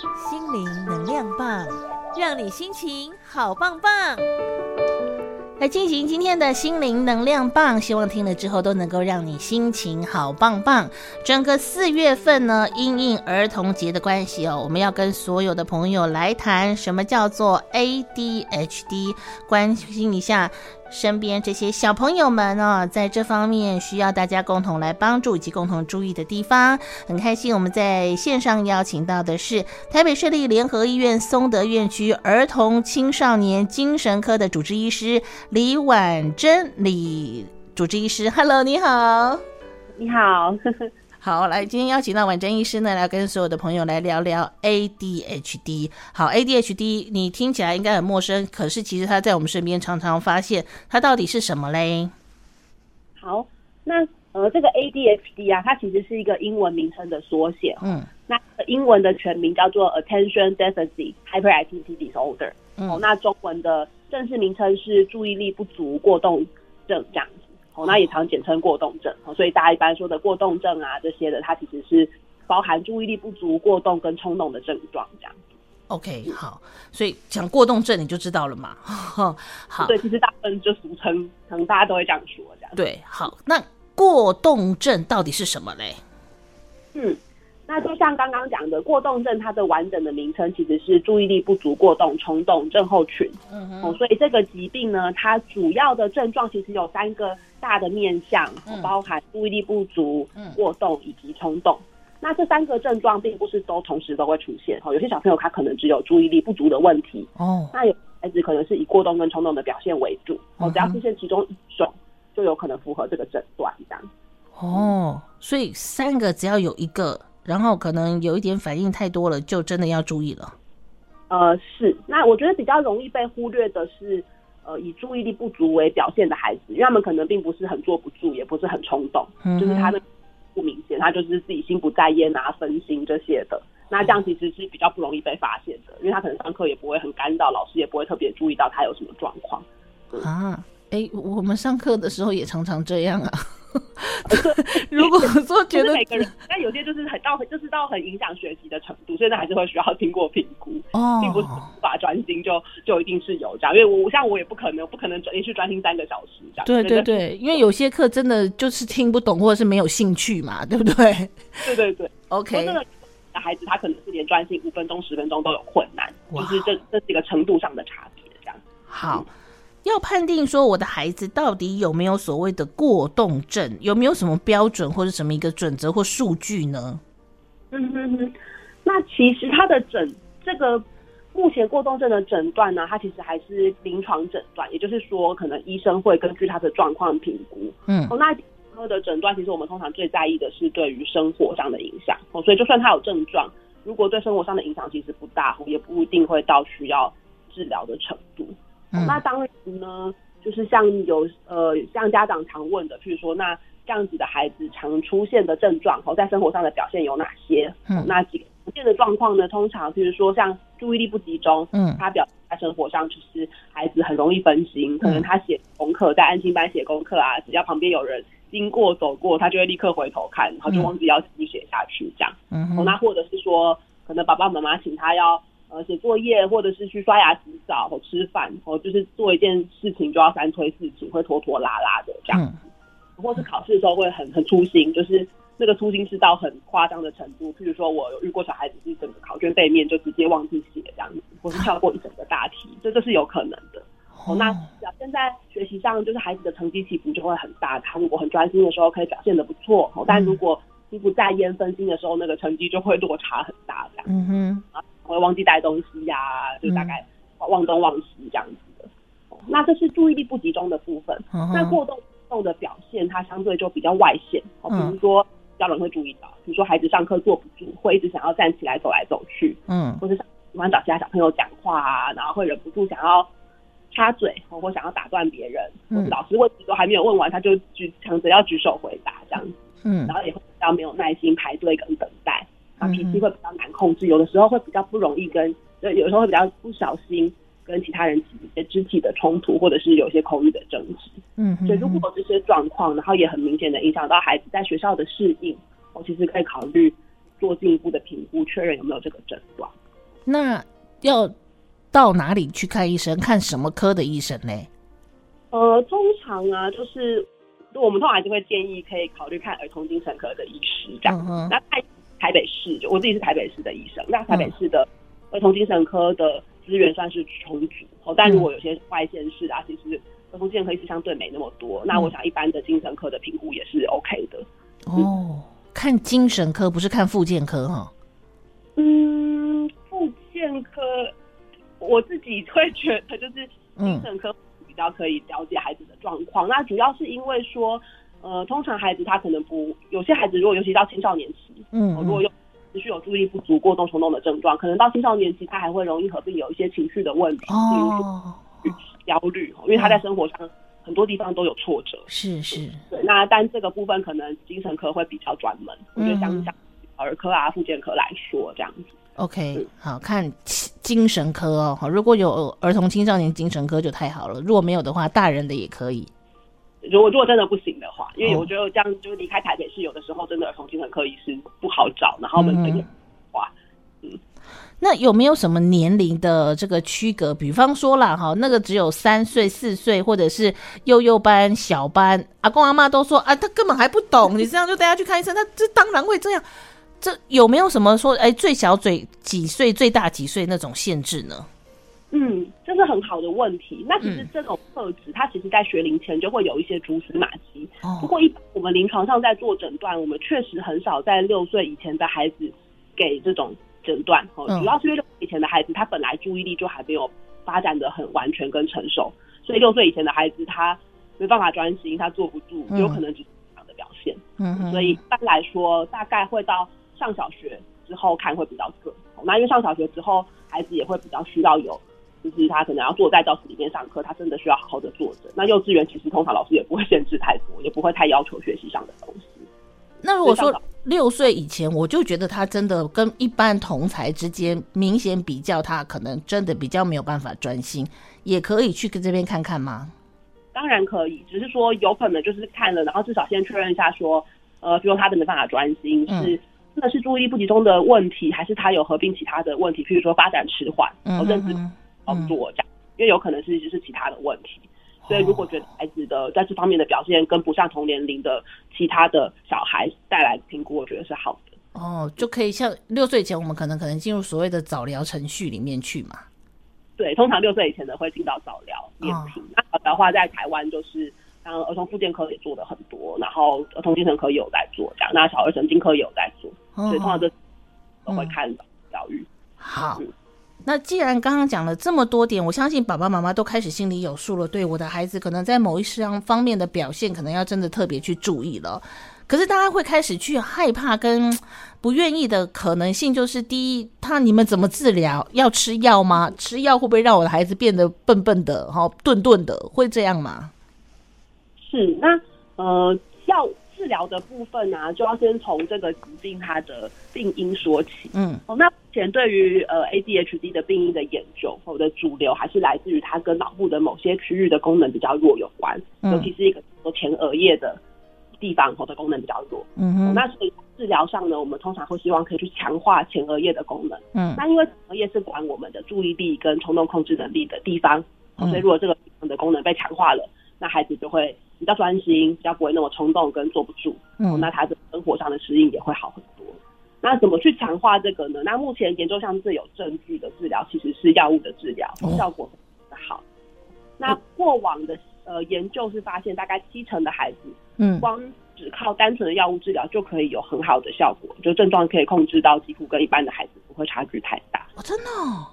心灵能量棒，让你心情好棒棒。来进行今天的心灵能量棒，希望听了之后都能够让你心情好棒棒。整个四月份呢，因应儿童节的关系哦，我们要跟所有的朋友来谈什么叫做 ADHD，关心一下。身边这些小朋友们哦，在这方面需要大家共同来帮助以及共同注意的地方，很开心。我们在线上邀请到的是台北市立联合医院松德院区儿童青少年精神科的主治医师李婉珍李主治医师。Hello，你好，你好。好，来，今天邀请到婉珍医师呢，来跟所有的朋友来聊聊 ADHD。好，ADHD 你听起来应该很陌生，可是其实它在我们身边常常发现，它到底是什么嘞？好，那呃，这个 ADHD 啊，它其实是一个英文名称的缩写。嗯，那英文的全名叫做 Attention Deficit Hyperactivity Disorder。嗯，哦，那中文的正式名称是注意力不足过动症，这样。哦，那也常简称过动症，所以大家一般说的过动症啊这些的，它其实是包含注意力不足、过动跟冲动的症状这样。OK，好，所以讲过动症你就知道了嘛。好，对，其实大部分就俗称，可能大家都会这样说这样。对，好，那过动症到底是什么嘞？嗯。那就像刚刚讲的，过动症它的完整的名称其实是注意力不足过动冲动症候群。嗯哼，哦，所以这个疾病呢，它主要的症状其实有三个大的面向，嗯、包含注意力不足、过动以及冲动。嗯、那这三个症状并不是都同时都会出现。哦，有些小朋友他可能只有注意力不足的问题。哦，那有孩子可能是以过动跟冲动的表现为主。哦，只要出现其中一种，就有可能符合这个诊断。这样。哦，所以三个只要有一个。然后可能有一点反应太多了，就真的要注意了。呃，是。那我觉得比较容易被忽略的是，呃，以注意力不足为表现的孩子，因为他们可能并不是很坐不住，也不是很冲动，嗯、就是他的不明显，他就是自己心不在焉啊、分心这些的。那这样其实是比较不容易被发现的，因为他可能上课也不会很干扰，老师也不会特别注意到他有什么状况。啊，哎，我们上课的时候也常常这样啊。如果说觉得每个人，但有些就是很到，就是到很影响学习的程度，所以那还是会需要经过评估哦，并不是无法专心就就一定是有这样，因为我像我也不可能不可能连续专心三个小时这样。对对对，因为有些课真的就是听不懂或者是没有兴趣嘛，对不对？对对对，OK。那个孩子他可能是连专心五分钟十分钟都有困难，就是这这几个程度上的差别这样。好。要判定说我的孩子到底有没有所谓的过动症，有没有什么标准或者什么一个准则或数据呢？嗯哼哼，那其实他的诊这个目前过动症的诊断呢，它其实还是临床诊断，也就是说，可能医生会根据他的状况评估。嗯，哦，那科的诊断其实我们通常最在意的是对于生活上的影响。哦，所以就算他有症状，如果对生活上的影响其实不大，也不一定会到需要治疗的程度。嗯、那当然呢，就是像有呃，像家长常问的，譬如说，那这样子的孩子常出现的症状，哦，在生活上的表现有哪些？嗯，那几个常见的状况呢？通常譬如说，像注意力不集中，嗯，他表现在生活上就是孩子很容易分心，可能他写功课，在安心班写功课啊，只要旁边有人经过走过，他就会立刻回头看，然后就忘记要继续写下去，这样。嗯哦，那或者是说，可能爸爸妈妈请他要。呃，写作业或者是去刷牙、洗澡或吃饭，或就是做一件事情就要三催四请，会拖拖拉拉的这样子，嗯、或是考试的时候会很很粗心，就是那个粗心是到很夸张的程度。譬如说，我有遇过小孩子是整个考卷背面就直接忘记写这样子，或是跳过一整个大题，这这是有可能的。哦，那表现在学习上，就是孩子的成绩起伏就会很大。他如果很专心的时候，可以表现得不错，哦，但如果心不在焉、分心的时候，那个成绩就会落差很大这样。嗯哼。会忘记带东西呀、啊，就大概忘东忘西这样子的。嗯、那这是注意力不集中的部分。嗯、那过动动的表现，它相对就比较外显。哦，比如说，家长会注意到，比如说孩子上课坐不住，会一直想要站起来走来走去。嗯，或者喜欢找其他小朋友讲话啊，然后会忍不住想要插嘴，或想要打断别人。嗯，老师问题都还没有问完，他就举强着要举手回答这样子。嗯，然后也会比较没有耐心排队跟等待。啊，脾气会比较难控制，有的时候会比较不容易跟，呃，有时候会比较不小心跟其他人起一些肢体的冲突，或者是有一些口语的争执。嗯，所以如果这些状况，然后也很明显的影响到孩子在学校的适应，我其实可以考虑做进一步的评估，确认有没有这个症状。那要到哪里去看医生？看什么科的医生呢？呃，通常啊，就是我们通常还是会建议可以考虑看儿童精神科的医师这样。嗯、那在台北市，就我自己是台北市的医生，那台北市的儿童精神科的资源算是充足。哦、嗯，但如果有些外县市啊，其实儿童精神科医师相对没那么多。嗯、那我想一般的精神科的评估也是 OK 的。哦，嗯、看精神科不是看复健科哈？嗯，复健科我自己会觉得就是精神科。比较可以了解孩子的状况，那主要是因为说，呃，通常孩子他可能不，有些孩子如果尤其到青少年期，嗯，如果有持续有注意力不足、过动冲动的症状，可能到青少年期他还会容易合并有一些情绪的问题，比如说焦虑，因为他在生活上很多地方都有挫折，是是，对，那但这个部分可能精神科会比较专门，我觉得相相儿科啊、复健科来说这样子。OK，是好，看精神科哦。如果有儿童青少年精神科就太好了。如果没有的话，大人的也可以。如果如果真的不行的话，因为我觉得这样就是离开台北市，有的时候真的儿童精神科医师不好找，然后门诊也哇，嗯。那有没有什么年龄的这个区隔？比方说啦，哈，那个只有三岁、四岁，或者是幼幼班、小班，阿公阿妈都说啊，他根本还不懂，你这样就带他去看医生，他这当然会这样。这有没有什么说，哎，最小嘴几岁，最大几岁那种限制呢？嗯，这是很好的问题。那其实这种特质，嗯、它其实在学龄前就会有一些蛛丝马迹。哦、不过，一般我们临床上在做诊断，我们确实很少在六岁以前的孩子给这种诊断。哦，主要是因为六岁以前的孩子，他本来注意力就还没有发展的很完全跟成熟，所以六岁以前的孩子他没办法专心，他坐不住，有可能只是这样的表现。嗯，所以一般来说，大概会到。上小学之后看会比较准，那因为上小学之后孩子也会比较需要有，就是他可能要坐在教室里面上课，他真的需要好好的坐着。那幼稚园其实通常老师也不会限制太多，也不会太要求学习上的东西。那如果说六岁以前，我就觉得他真的跟一般同才之间明显比较，他可能真的比较没有办法专心，也可以去跟这边看看吗？当然可以，只是说有可能就是看了，然后至少先确认一下说，呃，比如他真的没办法专心是。嗯真的是注意力不集中的问题，还是他有合并其他的问题？譬如说发展迟缓，或者是操作这样，因为有可能是就是其他的问题。所以如果觉得孩子的在这方面的表现跟不上同年龄的其他的小孩带来评估，我觉得是好的。哦，就可以像六岁以前，我们可能可能进入所谓的早疗程序里面去嘛？对，通常六岁以前的会进到早疗练习。那早疗的话，在台湾就是。像儿童复健科也做的很多，然后儿童精神科也有在做这样，那小儿神经科也有在做，哦、所以通常都都会看疗愈。好，嗯、那既然刚刚讲了这么多点，我相信爸爸妈妈都开始心里有数了。对我的孩子，可能在某一项方面的表现，可能要真的特别去注意了。可是大家会开始去害怕跟不愿意的可能性，就是第一，他你们怎么治疗？要吃药吗？吃药会不会让我的孩子变得笨笨的、哈顿顿的？会这样吗？是，那呃，要治疗的部分呢、啊，就要先从这个疾病它的病因说起。嗯，哦，那目前对于呃 ADHD 的病因的研究，或者主流还是来自于它跟脑部的某些区域的功能比较弱有关，嗯、尤其是一个前额叶的地方，或者功能比较弱。嗯哼、哦，那所以治疗上呢，我们通常会希望可以去强化前额叶的功能。嗯，那因为前额叶是管我们的注意力跟冲动控制能力的地方，哦、所以如果这个地方的功能被强化了，那孩子就会。比较专心，比较不会那么冲动跟坐不住，嗯，那他的生活上的适应也会好很多。那怎么去强化这个呢？那目前研究上最有证据的治疗其实是药物的治疗，哦、效果很好。那过往的呃研究是发现，大概七成的孩子，嗯，光只靠单纯的药物治疗就可以有很好的效果，就症状可以控制到几乎跟一般的孩子不会差距太大。哦，真的哦？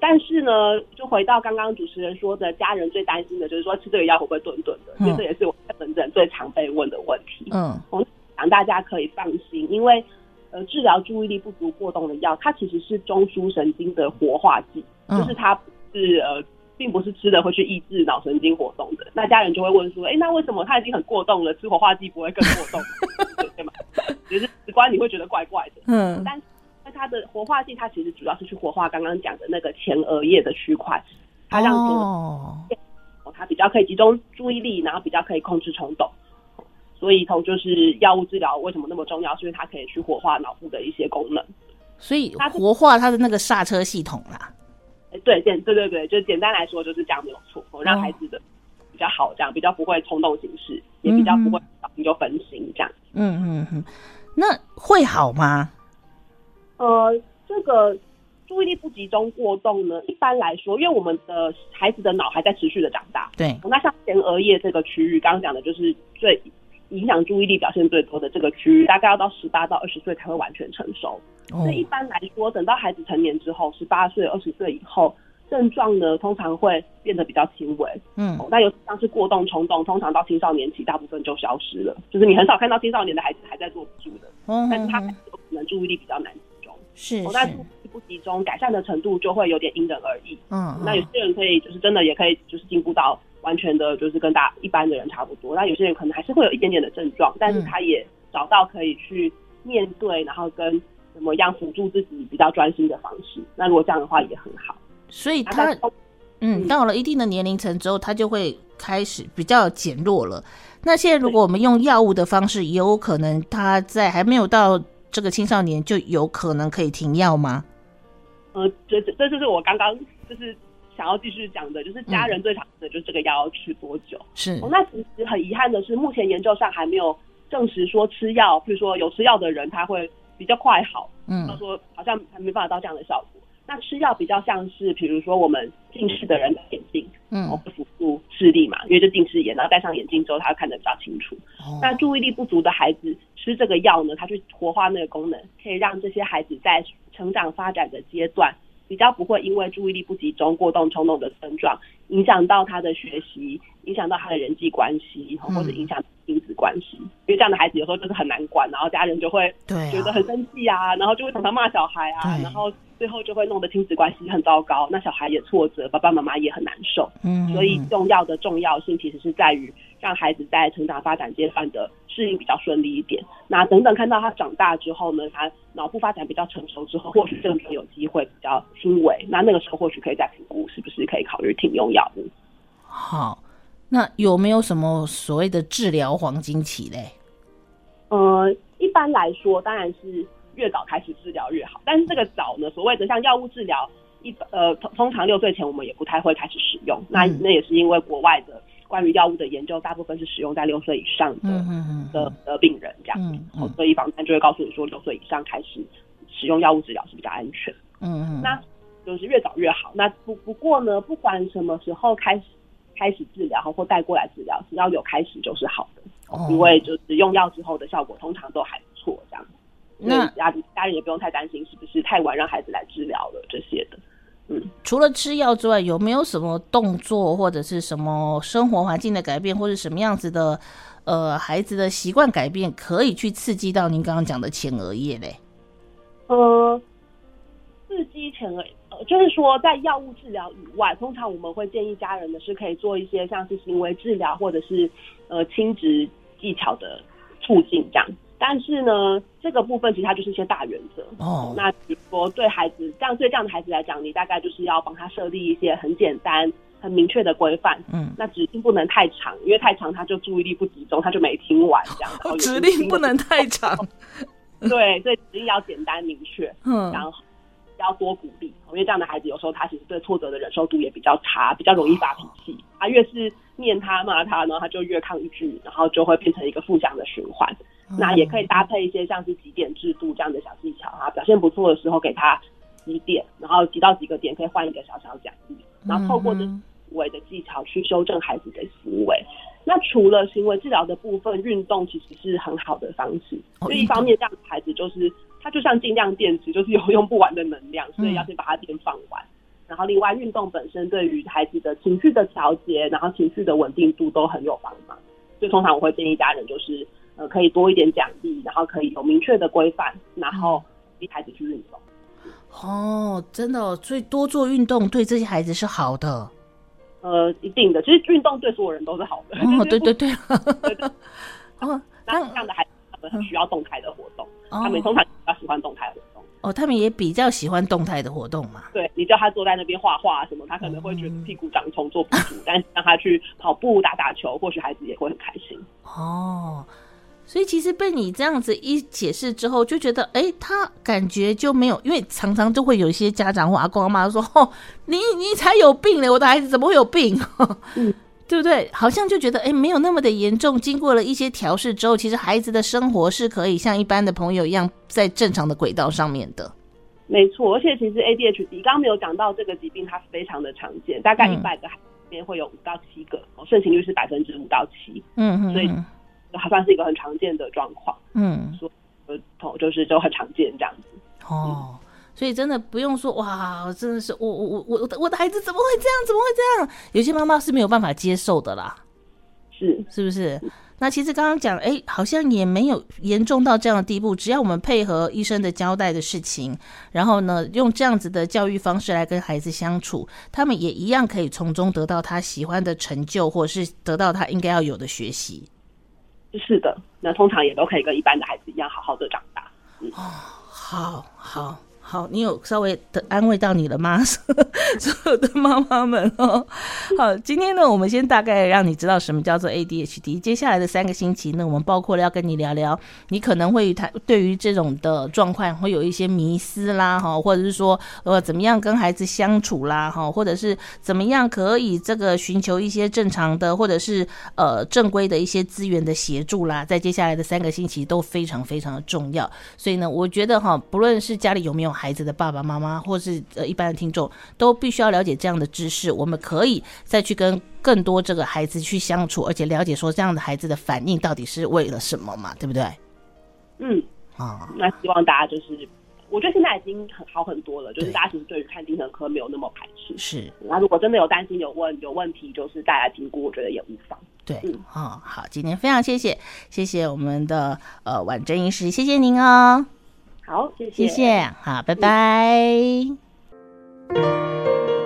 但是呢，就回到刚刚主持人说的，家人最担心的就是说吃这个药会不会顿顿的，其实这也是我在门诊最常被问的问题。嗯，我想大家可以放心，因为呃，治疗注意力不足过动的药，它其实是中枢神经的活化剂，就是它是呃，并不是吃的会去抑制脑神经活动的。那家人就会问说，哎、欸，那为什么他已经很过动了，吃活化剂不会更过动？对吗？就是直观你会觉得怪怪的。嗯，但。它的活化剂，它其实主要是去活化刚刚讲的那个前额叶的区块，它让前额叶它比较可以集中注意力，然后比较可以控制冲动。所以，从就是药物治疗为什么那么重要，是因为它可以去活化脑部的一些功能。所以它活化它的那个刹车系统啦。对，简对对对，就简单来说就是这样没有错，让孩子的比较好，这样比较不会冲动行事，也比较不会你就分心这样。嗯嗯嗯，那会好吗？呃，这个注意力不集中过动呢，一般来说，因为我们的孩子的脑还在持续的长大，对，那像前额叶这个区域，刚刚讲的就是最影响注意力表现最多的这个区域，大概要到十八到二十岁才会完全成熟。所以一般来说，等到孩子成年之后，十八岁、二十岁以后，症状呢通常会变得比较轻微。嗯，那尤其像是过动、冲动，通常到青少年期，大部分就消失了。就是你很少看到青少年的孩子还在坐不住的，嗯，但是他有可能注意力比较难是，那注意力不集中，改善的程度就会有点因人而异。嗯，那有些人可以就是真的也可以就是进步到完全的，就是跟大一般的人差不多。那有些人可能还是会有一点点的症状，但是他也找到可以去面对，然后跟。怎么样辅助自己比较专心的方式？那如果这样的话也很好。所以他，嗯，到了一定的年龄层之后，他就会开始比较减弱了。那现在如果我们用药物的方式，也有可能他在还没有到这个青少年就有可能可以停药吗？呃，这这这就是我刚刚就是想要继续讲的，就是家人最常的就是这个药要吃多久？是。哦，那其实很遗憾的是，目前研究上还没有证实说吃药，比如说有吃药的人他会。比较快好，嗯，他说好像还没办法到这样的效果。那吃药比较像是，比如说我们近视的人戴眼镜，嗯，会辅助视力嘛，因为就近视眼，然后戴上眼镜之后，他看得比较清楚。哦。那注意力不足的孩子吃这个药呢，他去活化那个功能，可以让这些孩子在成长发展的阶段，比较不会因为注意力不集中、过动、冲动的症状，影响到他的学习，影响到他的人际关系，或者影响亲子关系。因为这样的孩子有时候就是很难管，然后家人就会觉得很生气啊，然后就会常常骂小孩啊，然后最后就会弄得亲子关系很糟糕，那小孩也挫折，爸爸妈妈也很难受。嗯，所以重要的重要性其实是在于让孩子在成长发展阶段的适应比较顺利一点。那等等看到他长大之后呢，他脑部发展比较成熟之后，或许症状有机会比较轻微，那那个时候或许可以再评估是不是可以考虑停用药物。好。那有没有什么所谓的治疗黄金期嘞？呃，一般来说，当然是越早开始治疗越好。但是这个早呢，所谓的像药物治疗，一呃通通常六岁前我们也不太会开始使用。嗯、那那也是因为国外的关于药物的研究，大部分是使用在六岁以上的、的的病人这样。嗯，嗯，所以访谈就会告诉你说，六岁以上开始使用药物治疗是比较安全。嗯嗯，那就是越早越好。那不不过呢，不管什么时候开始。开始治疗或带过来治疗，只要有开始就是好的，哦、因为就是用药之后的效果通常都还不错，这样。那家家人也不用太担心是不是太晚让孩子来治疗了这些的。除了吃药之外，有没有什么动作或者是什么生活环境的改变，或者什么样子的呃孩子的习惯改变，可以去刺激到您刚刚讲的前额叶嘞？呃，刺激前额。呃就是说，在药物治疗以外，通常我们会建议家人的是可以做一些像是行为治疗或者是呃亲职技巧的促进这样。但是呢，这个部分其实它就是一些大原则哦。那比如说对孩子这样对这样的孩子来讲，你大概就是要帮他设立一些很简单、很明确的规范。嗯，那指令不能太长，因为太长他就注意力不集中，他就没听完这样。指令不能太长。对，所以指令要简单明确。嗯，然后。要多鼓励，因为这样的孩子有时候他其实对挫折的忍受度也比较差，比较容易发脾气。他越是念他骂他呢，他就越抗拒，然后就会变成一个负向的循环。那也可以搭配一些像是几点制度这样的小技巧啊，表现不错的时候给他几点，然后几到几个点可以换一个小小奖励，然后透过这行为的技巧去修正孩子的行为。那除了行为治疗的部分，运动其实是很好的方式。就一方面，这样的孩子就是。他就像尽量电池，就是有用不完的能量，所以要先把它电放完。嗯、然后，另外运动本身对于孩子的情绪的调节，然后情绪的稳定度都很有帮忙。所以通常我会建议家人就是，呃，可以多一点奖励，然后可以有明确的规范，然后逼孩子去运动。哦，真的，哦所以多做运动对这些孩子是好的。呃，一定的，其实运动对所有人都是好的。哦，对对对。哦，那这样的孩子他们很需要动态的活动。他们通常比较喜欢动态活动哦，他们也比较喜欢动态的活动嘛。对，你叫他坐在那边画画什么，他可能会觉得屁股长虫做不住，嗯、但是让他去跑步、打打球，或许孩子也会很开心。哦，所以其实被你这样子一解释之后，就觉得，哎，他感觉就没有，因为常常就会有一些家长或阿公阿妈说，哦，你你才有病呢，我的孩子怎么会有病？嗯，对不对？好像就觉得，哎，没有那么的严重。经过了一些调试之后，其实孩子的生活是可以像一般的朋友一样，在正常的轨道上面的。没错，而且其实 ADHD 刚刚没有讲到这个疾病，它非常的常见，大概一百个孩子里面会有五到七个，哦，盛行率是百分之五到七。嗯嗯，所以。还算是一个很常见的状况，嗯，说呃，就是就很常见这样子，哦，所以真的不用说哇，真的是我我我我我的孩子怎么会这样？怎么会这样？有些妈妈是没有办法接受的啦，是是不是？那其实刚刚讲，哎，好像也没有严重到这样的地步，只要我们配合医生的交代的事情，然后呢，用这样子的教育方式来跟孩子相处，他们也一样可以从中得到他喜欢的成就，或者是得到他应该要有的学习。是的，那通常也都可以跟一般的孩子一样好好的长大。嗯、哦，好好。好，你有稍微的安慰到你了吗？所有的妈妈们哦。好，今天呢，我们先大概让你知道什么叫做 ADHD。接下来的三个星期呢，我们包括了要跟你聊聊，你可能会他对于这种的状况会有一些迷思啦，哈，或者是说呃怎么样跟孩子相处啦，哈，或者是怎么样可以这个寻求一些正常的或者是呃正规的一些资源的协助啦，在接下来的三个星期都非常非常的重要。所以呢，我觉得哈，不论是家里有没有孩子的爸爸妈妈，或是呃一般的听众，都必须要了解这样的知识。我们可以再去跟更多这个孩子去相处，而且了解说这样的孩子的反应到底是为了什么嘛，对不对？嗯啊，那希望大家就是，我觉得现在已经很好很多了，就是大家其实对于看精神科没有那么排斥。是，那如果真的有担心、有问有问题，就是大家评估，我觉得也无妨。对，嗯，哦，好，今天非常谢谢，谢谢我们的呃婉珍医师，谢谢您哦。好，谢谢，谢谢，好，拜拜。嗯